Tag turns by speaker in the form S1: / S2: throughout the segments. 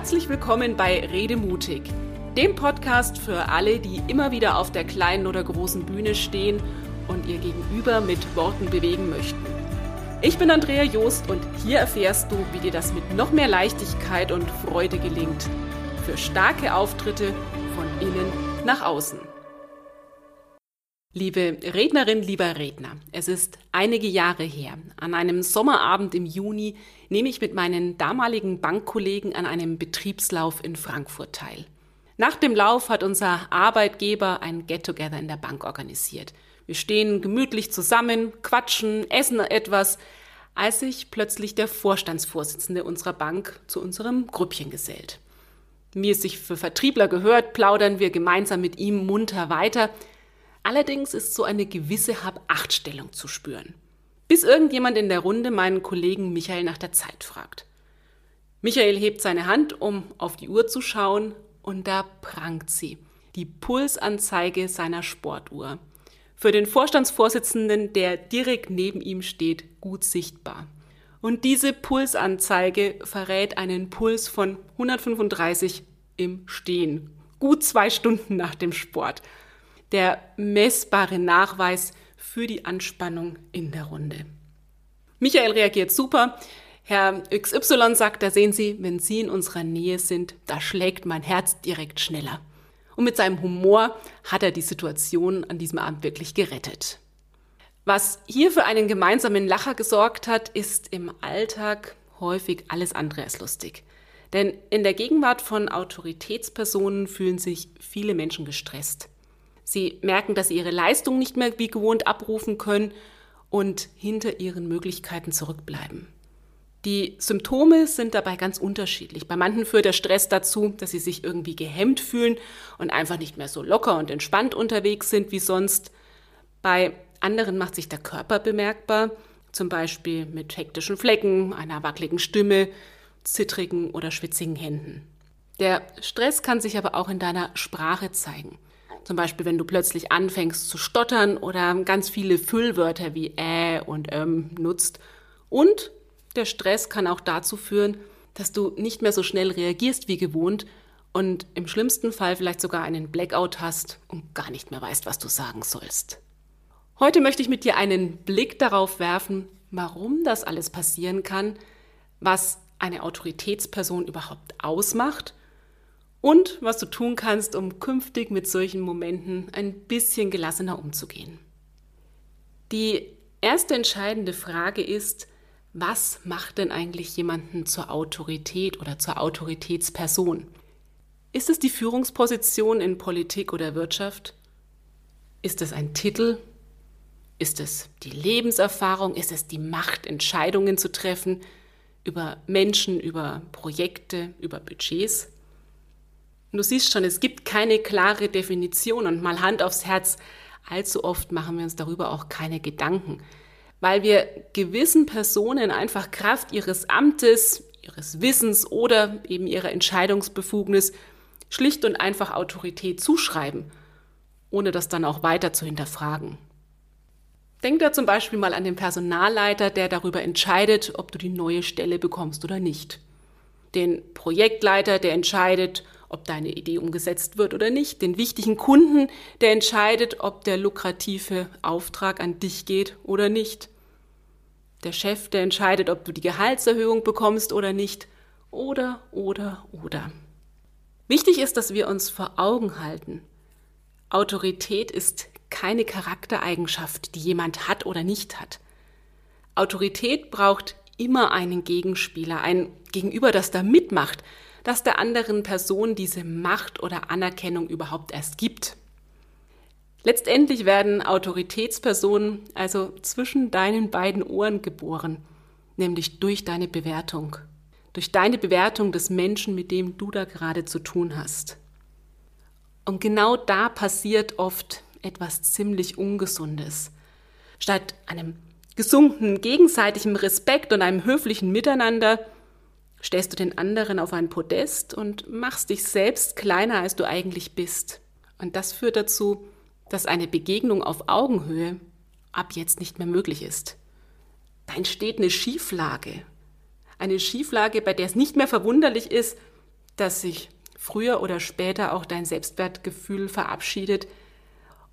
S1: Herzlich willkommen bei Rede mutig, dem Podcast für alle, die immer wieder auf der kleinen oder großen Bühne stehen und ihr Gegenüber mit Worten bewegen möchten. Ich bin Andrea Joost und hier erfährst du, wie dir das mit noch mehr Leichtigkeit und Freude gelingt. Für starke Auftritte von innen nach außen. Liebe Rednerin, lieber Redner, es ist einige Jahre her. An einem Sommerabend im Juni nehme ich mit meinen damaligen Bankkollegen an einem Betriebslauf in Frankfurt teil. Nach dem Lauf hat unser Arbeitgeber ein Get-Together in der Bank organisiert. Wir stehen gemütlich zusammen, quatschen, essen etwas, als sich plötzlich der Vorstandsvorsitzende unserer Bank zu unserem Grüppchen gesellt. Wie es sich für Vertriebler gehört, plaudern wir gemeinsam mit ihm munter weiter – Allerdings ist so eine gewisse Hab-Acht-Stellung zu spüren. Bis irgendjemand in der Runde meinen Kollegen Michael nach der Zeit fragt. Michael hebt seine Hand, um auf die Uhr zu schauen, und da prangt sie. Die Pulsanzeige seiner Sportuhr. Für den Vorstandsvorsitzenden, der direkt neben ihm steht, gut sichtbar. Und diese Pulsanzeige verrät einen Puls von 135 im Stehen. Gut zwei Stunden nach dem Sport der messbare Nachweis für die Anspannung in der Runde. Michael reagiert super. Herr XY sagt, da sehen Sie, wenn Sie in unserer Nähe sind, da schlägt mein Herz direkt schneller. Und mit seinem Humor hat er die Situation an diesem Abend wirklich gerettet. Was hier für einen gemeinsamen Lacher gesorgt hat, ist im Alltag häufig alles andere als lustig. Denn in der Gegenwart von Autoritätspersonen fühlen sich viele Menschen gestresst. Sie merken, dass sie ihre Leistung nicht mehr wie gewohnt abrufen können und hinter ihren Möglichkeiten zurückbleiben. Die Symptome sind dabei ganz unterschiedlich. Bei manchen führt der Stress dazu, dass sie sich irgendwie gehemmt fühlen und einfach nicht mehr so locker und entspannt unterwegs sind wie sonst. Bei anderen macht sich der Körper bemerkbar, zum Beispiel mit hektischen Flecken, einer wackeligen Stimme, zittrigen oder schwitzigen Händen. Der Stress kann sich aber auch in deiner Sprache zeigen. Zum Beispiel, wenn du plötzlich anfängst zu stottern oder ganz viele Füllwörter wie äh und ähm nutzt. Und der Stress kann auch dazu führen, dass du nicht mehr so schnell reagierst wie gewohnt und im schlimmsten Fall vielleicht sogar einen Blackout hast und gar nicht mehr weißt, was du sagen sollst. Heute möchte ich mit dir einen Blick darauf werfen, warum das alles passieren kann, was eine Autoritätsperson überhaupt ausmacht und was du tun kannst, um künftig mit solchen Momenten ein bisschen gelassener umzugehen. Die erste entscheidende Frage ist, was macht denn eigentlich jemanden zur Autorität oder zur Autoritätsperson? Ist es die Führungsposition in Politik oder Wirtschaft? Ist es ein Titel? Ist es die Lebenserfahrung? Ist es die Macht, Entscheidungen zu treffen über Menschen, über Projekte, über Budgets? Du siehst schon, es gibt keine klare Definition und mal Hand aufs Herz, allzu oft machen wir uns darüber auch keine Gedanken, weil wir gewissen Personen einfach Kraft ihres Amtes, ihres Wissens oder eben ihrer Entscheidungsbefugnis schlicht und einfach Autorität zuschreiben, ohne das dann auch weiter zu hinterfragen. Denk da zum Beispiel mal an den Personalleiter, der darüber entscheidet, ob du die neue Stelle bekommst oder nicht. Den Projektleiter, der entscheidet, ob deine Idee umgesetzt wird oder nicht, den wichtigen Kunden, der entscheidet, ob der lukrative Auftrag an dich geht oder nicht. Der Chef, der entscheidet, ob du die Gehaltserhöhung bekommst oder nicht. Oder, oder, oder. Wichtig ist, dass wir uns vor Augen halten. Autorität ist keine Charaktereigenschaft, die jemand hat oder nicht hat. Autorität braucht immer einen Gegenspieler, ein Gegenüber, das da mitmacht, dass der anderen Person diese Macht oder Anerkennung überhaupt erst gibt. Letztendlich werden Autoritätspersonen also zwischen deinen beiden Ohren geboren, nämlich durch deine Bewertung, durch deine Bewertung des Menschen, mit dem du da gerade zu tun hast. Und genau da passiert oft etwas ziemlich Ungesundes. Statt einem gesunkenen gegenseitigen Respekt und einem höflichen Miteinander stellst du den anderen auf ein Podest und machst dich selbst kleiner, als du eigentlich bist. Und das führt dazu, dass eine Begegnung auf Augenhöhe ab jetzt nicht mehr möglich ist. Da entsteht eine Schieflage. Eine Schieflage, bei der es nicht mehr verwunderlich ist, dass sich früher oder später auch dein Selbstwertgefühl verabschiedet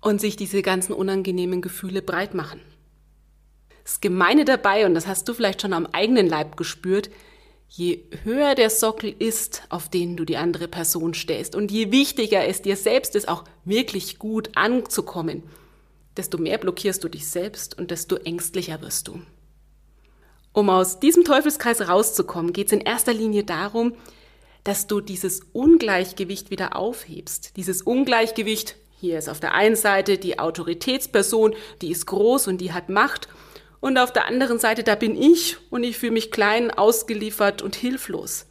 S1: und sich diese ganzen unangenehmen Gefühle breit machen. Das Gemeine dabei, und das hast du vielleicht schon am eigenen Leib gespürt, je höher der Sockel ist, auf den du die andere Person stellst und je wichtiger es dir selbst ist, auch wirklich gut anzukommen, desto mehr blockierst du dich selbst und desto ängstlicher wirst du. Um aus diesem Teufelskreis rauszukommen, geht es in erster Linie darum, dass du dieses Ungleichgewicht wieder aufhebst. Dieses Ungleichgewicht, hier ist auf der einen Seite die Autoritätsperson, die ist groß und die hat Macht und auf der anderen Seite, da bin ich und ich fühle mich klein, ausgeliefert und hilflos.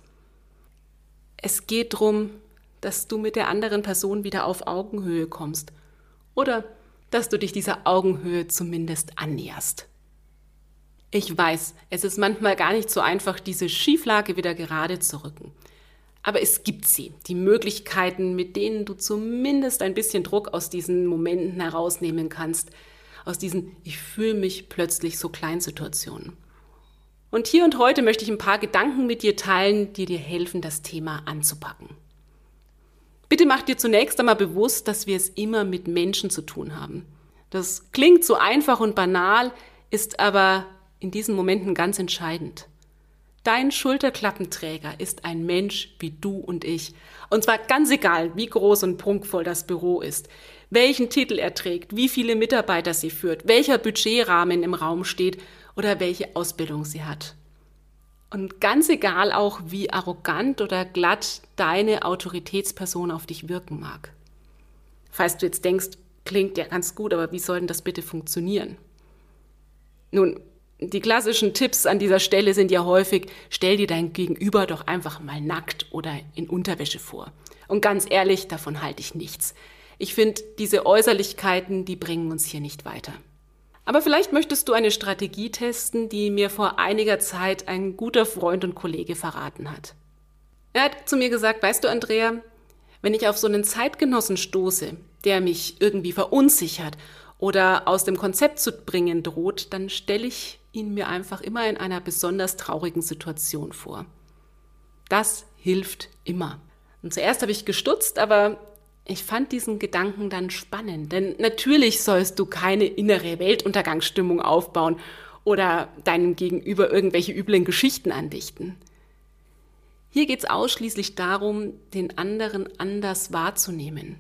S1: Es geht darum, dass du mit der anderen Person wieder auf Augenhöhe kommst oder dass du dich dieser Augenhöhe zumindest annäherst. Ich weiß, es ist manchmal gar nicht so einfach, diese Schieflage wieder gerade zu rücken. Aber es gibt sie, die Möglichkeiten, mit denen du zumindest ein bisschen Druck aus diesen Momenten herausnehmen kannst, aus diesen Ich fühle mich plötzlich so klein Situationen. Und hier und heute möchte ich ein paar Gedanken mit dir teilen, die dir helfen, das Thema anzupacken. Bitte mach dir zunächst einmal bewusst, dass wir es immer mit Menschen zu tun haben. Das klingt so einfach und banal, ist aber in diesen Momenten ganz entscheidend. Dein Schulterklappenträger ist ein Mensch wie du und ich. Und zwar ganz egal, wie groß und prunkvoll das Büro ist welchen Titel er trägt, wie viele Mitarbeiter sie führt, welcher Budgetrahmen im Raum steht oder welche Ausbildung sie hat. Und ganz egal auch, wie arrogant oder glatt deine Autoritätsperson auf dich wirken mag. Falls du jetzt denkst, klingt ja ganz gut, aber wie soll denn das bitte funktionieren? Nun, die klassischen Tipps an dieser Stelle sind ja häufig, stell dir dein Gegenüber doch einfach mal nackt oder in Unterwäsche vor. Und ganz ehrlich, davon halte ich nichts. Ich finde, diese Äußerlichkeiten, die bringen uns hier nicht weiter. Aber vielleicht möchtest du eine Strategie testen, die mir vor einiger Zeit ein guter Freund und Kollege verraten hat. Er hat zu mir gesagt, weißt du, Andrea, wenn ich auf so einen Zeitgenossen stoße, der mich irgendwie verunsichert oder aus dem Konzept zu bringen droht, dann stelle ich ihn mir einfach immer in einer besonders traurigen Situation vor. Das hilft immer. Und zuerst habe ich gestutzt, aber ich fand diesen Gedanken dann spannend, denn natürlich sollst du keine innere Weltuntergangsstimmung aufbauen oder deinem Gegenüber irgendwelche üblen Geschichten andichten. Hier geht es ausschließlich darum, den anderen anders wahrzunehmen.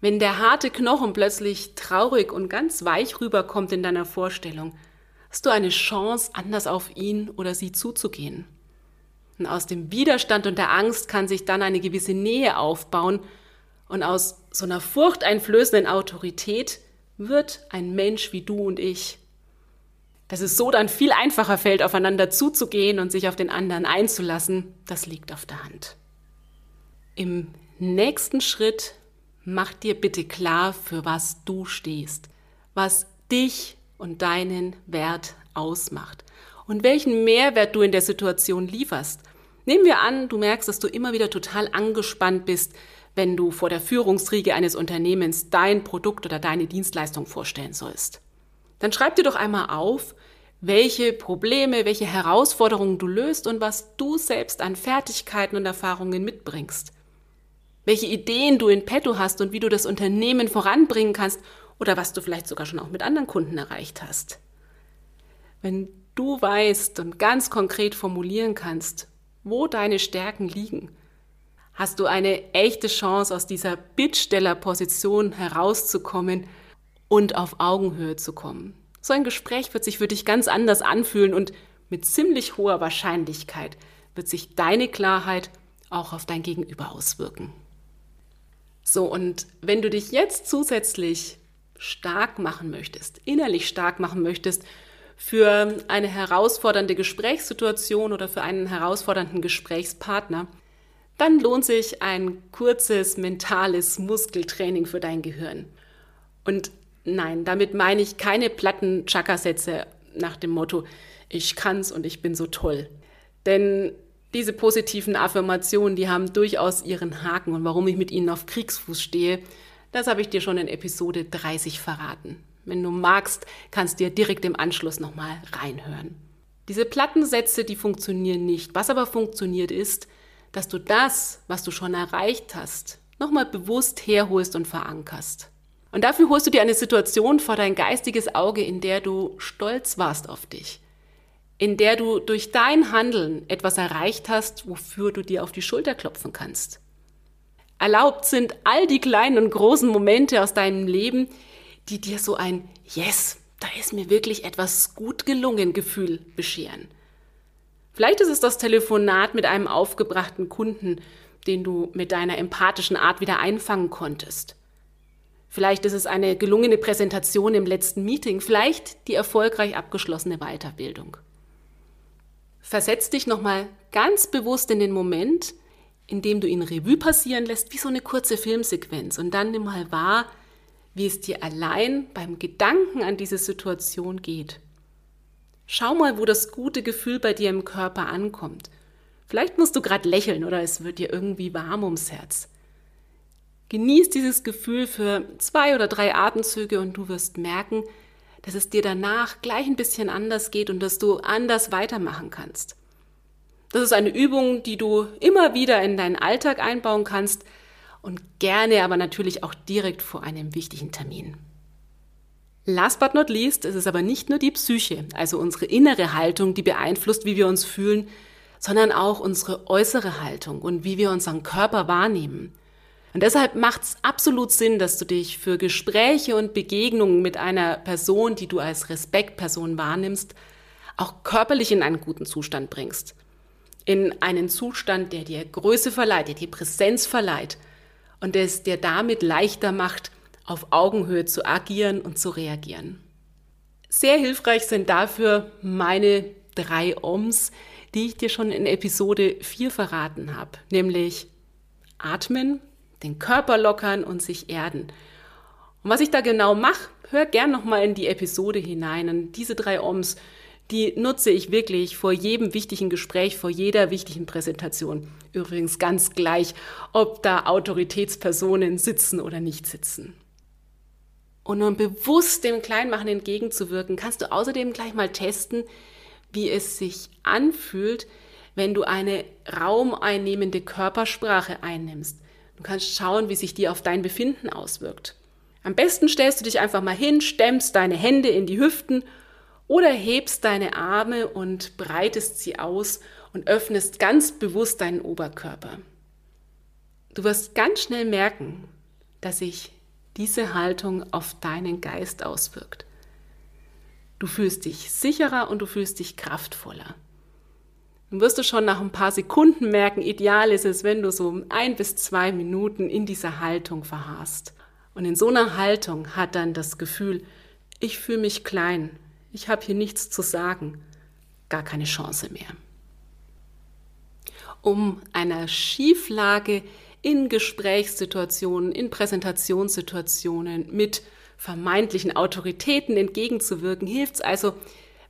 S1: Wenn der harte Knochen plötzlich traurig und ganz weich rüberkommt in deiner Vorstellung, hast du eine Chance, anders auf ihn oder sie zuzugehen. Und aus dem Widerstand und der Angst kann sich dann eine gewisse Nähe aufbauen, und aus so einer furchteinflößenden Autorität wird ein Mensch wie du und ich. Dass es so dann viel einfacher fällt, aufeinander zuzugehen und sich auf den anderen einzulassen, das liegt auf der Hand. Im nächsten Schritt mach dir bitte klar, für was du stehst, was dich und deinen Wert ausmacht und welchen Mehrwert du in der Situation lieferst. Nehmen wir an, du merkst, dass du immer wieder total angespannt bist, wenn du vor der Führungsriege eines Unternehmens dein Produkt oder deine Dienstleistung vorstellen sollst. Dann schreib dir doch einmal auf, welche Probleme, welche Herausforderungen du löst und was du selbst an Fertigkeiten und Erfahrungen mitbringst. Welche Ideen du in petto hast und wie du das Unternehmen voranbringen kannst oder was du vielleicht sogar schon auch mit anderen Kunden erreicht hast. Wenn du weißt und ganz konkret formulieren kannst, wo deine Stärken liegen hast du eine echte Chance, aus dieser Bittstellerposition herauszukommen und auf Augenhöhe zu kommen. So ein Gespräch wird sich für dich ganz anders anfühlen und mit ziemlich hoher Wahrscheinlichkeit wird sich deine Klarheit auch auf dein Gegenüber auswirken. So, und wenn du dich jetzt zusätzlich stark machen möchtest, innerlich stark machen möchtest für eine herausfordernde Gesprächssituation oder für einen herausfordernden Gesprächspartner, dann lohnt sich ein kurzes mentales Muskeltraining für dein Gehirn. Und nein, damit meine ich keine platten Chakra-Sätze nach dem Motto, ich kann's und ich bin so toll. Denn diese positiven Affirmationen, die haben durchaus ihren Haken und warum ich mit ihnen auf Kriegsfuß stehe, das habe ich dir schon in Episode 30 verraten. Wenn du magst, kannst du dir direkt im Anschluss nochmal reinhören. Diese Plattensätze, die funktionieren nicht. Was aber funktioniert ist, dass du das, was du schon erreicht hast, nochmal bewusst herholst und verankerst. Und dafür holst du dir eine Situation vor dein geistiges Auge, in der du stolz warst auf dich, in der du durch dein Handeln etwas erreicht hast, wofür du dir auf die Schulter klopfen kannst. Erlaubt sind all die kleinen und großen Momente aus deinem Leben, die dir so ein Yes, da ist mir wirklich etwas gut gelungen Gefühl bescheren. Vielleicht ist es das Telefonat mit einem aufgebrachten Kunden, den du mit deiner empathischen Art wieder einfangen konntest. Vielleicht ist es eine gelungene Präsentation im letzten Meeting, vielleicht die erfolgreich abgeschlossene Weiterbildung. Versetz dich nochmal ganz bewusst in den Moment, in dem du ihn Revue passieren lässt, wie so eine kurze Filmsequenz und dann nimm mal wahr, wie es dir allein beim Gedanken an diese Situation geht. Schau mal, wo das gute Gefühl bei dir im Körper ankommt. Vielleicht musst du gerade lächeln oder es wird dir irgendwie warm ums Herz. Genieß dieses Gefühl für zwei oder drei Atemzüge und du wirst merken, dass es dir danach gleich ein bisschen anders geht und dass du anders weitermachen kannst. Das ist eine Übung, die du immer wieder in deinen Alltag einbauen kannst und gerne aber natürlich auch direkt vor einem wichtigen Termin. Last but not least ist es aber nicht nur die Psyche, also unsere innere Haltung, die beeinflusst, wie wir uns fühlen, sondern auch unsere äußere Haltung und wie wir unseren Körper wahrnehmen. Und deshalb macht es absolut Sinn, dass du dich für Gespräche und Begegnungen mit einer Person, die du als Respektperson wahrnimmst, auch körperlich in einen guten Zustand bringst. In einen Zustand, der dir Größe verleiht, der dir Präsenz verleiht und es dir damit leichter macht, auf Augenhöhe zu agieren und zu reagieren. Sehr hilfreich sind dafür meine drei Oms, die ich dir schon in Episode 4 verraten habe, nämlich atmen, den Körper lockern und sich erden. Und was ich da genau mache, hör gern nochmal in die Episode hinein. Und diese drei Oms, die nutze ich wirklich vor jedem wichtigen Gespräch, vor jeder wichtigen Präsentation. Übrigens ganz gleich, ob da Autoritätspersonen sitzen oder nicht sitzen. Und um bewusst dem Kleinmachen entgegenzuwirken, kannst du außerdem gleich mal testen, wie es sich anfühlt, wenn du eine raumeinnehmende Körpersprache einnimmst. Du kannst schauen, wie sich die auf dein Befinden auswirkt. Am besten stellst du dich einfach mal hin, stemmst deine Hände in die Hüften oder hebst deine Arme und breitest sie aus und öffnest ganz bewusst deinen Oberkörper. Du wirst ganz schnell merken, dass sich diese Haltung auf deinen Geist auswirkt. Du fühlst dich sicherer und du fühlst dich kraftvoller. Dann wirst du schon nach ein paar Sekunden merken, ideal ist es, wenn du so ein bis zwei Minuten in dieser Haltung verharrst. Und in so einer Haltung hat dann das Gefühl, ich fühle mich klein, ich habe hier nichts zu sagen, gar keine Chance mehr. Um einer Schieflage in Gesprächssituationen, in Präsentationssituationen mit vermeintlichen Autoritäten entgegenzuwirken, hilft es also,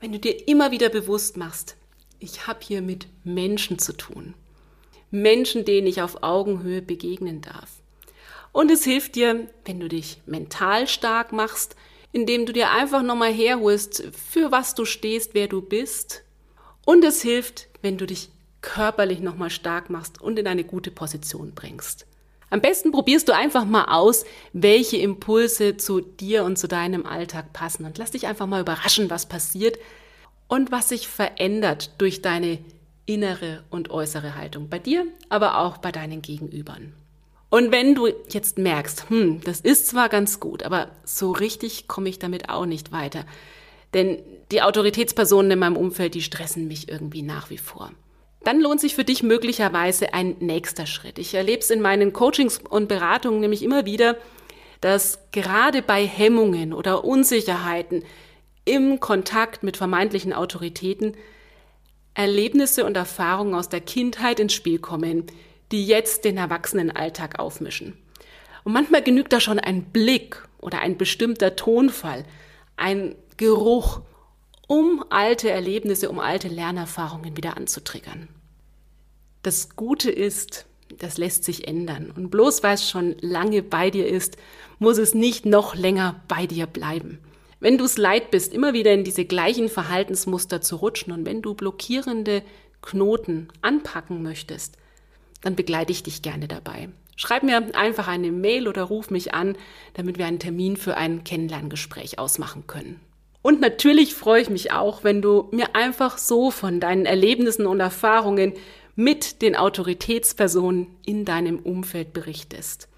S1: wenn du dir immer wieder bewusst machst, ich habe hier mit Menschen zu tun. Menschen, denen ich auf Augenhöhe begegnen darf. Und es hilft dir, wenn du dich mental stark machst, indem du dir einfach nochmal herholst, für was du stehst, wer du bist. Und es hilft, wenn du dich körperlich nochmal stark machst und in eine gute Position bringst. Am besten probierst du einfach mal aus, welche Impulse zu dir und zu deinem Alltag passen und lass dich einfach mal überraschen, was passiert und was sich verändert durch deine innere und äußere Haltung bei dir, aber auch bei deinen Gegenübern. Und wenn du jetzt merkst, hm, das ist zwar ganz gut, aber so richtig komme ich damit auch nicht weiter, denn die Autoritätspersonen in meinem Umfeld, die stressen mich irgendwie nach wie vor dann lohnt sich für dich möglicherweise ein nächster Schritt. Ich erlebe es in meinen Coachings und Beratungen nämlich immer wieder, dass gerade bei Hemmungen oder Unsicherheiten im Kontakt mit vermeintlichen Autoritäten Erlebnisse und Erfahrungen aus der Kindheit ins Spiel kommen, die jetzt den Erwachsenenalltag aufmischen. Und manchmal genügt da schon ein Blick oder ein bestimmter Tonfall, ein Geruch um alte Erlebnisse, um alte Lernerfahrungen wieder anzutriggern. Das Gute ist, das lässt sich ändern. Und bloß weil es schon lange bei dir ist, muss es nicht noch länger bei dir bleiben. Wenn du es leid bist, immer wieder in diese gleichen Verhaltensmuster zu rutschen und wenn du blockierende Knoten anpacken möchtest, dann begleite ich dich gerne dabei. Schreib mir einfach eine Mail oder ruf mich an, damit wir einen Termin für ein Kennenlerngespräch ausmachen können. Und natürlich freue ich mich auch, wenn du mir einfach so von deinen Erlebnissen und Erfahrungen mit den Autoritätspersonen in deinem Umfeld berichtest.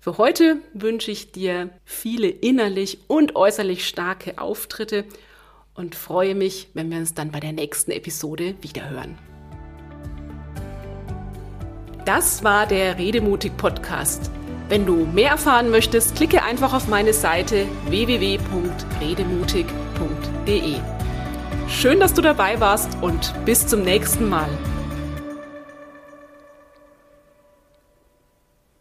S1: Für heute wünsche ich dir viele innerlich und äußerlich starke Auftritte und freue mich, wenn wir uns dann bei der nächsten Episode wiederhören. Das war der Redemutig Podcast. Wenn du mehr erfahren möchtest, klicke einfach auf meine Seite www.redemutig.de. Schön, dass du dabei warst und bis zum nächsten Mal.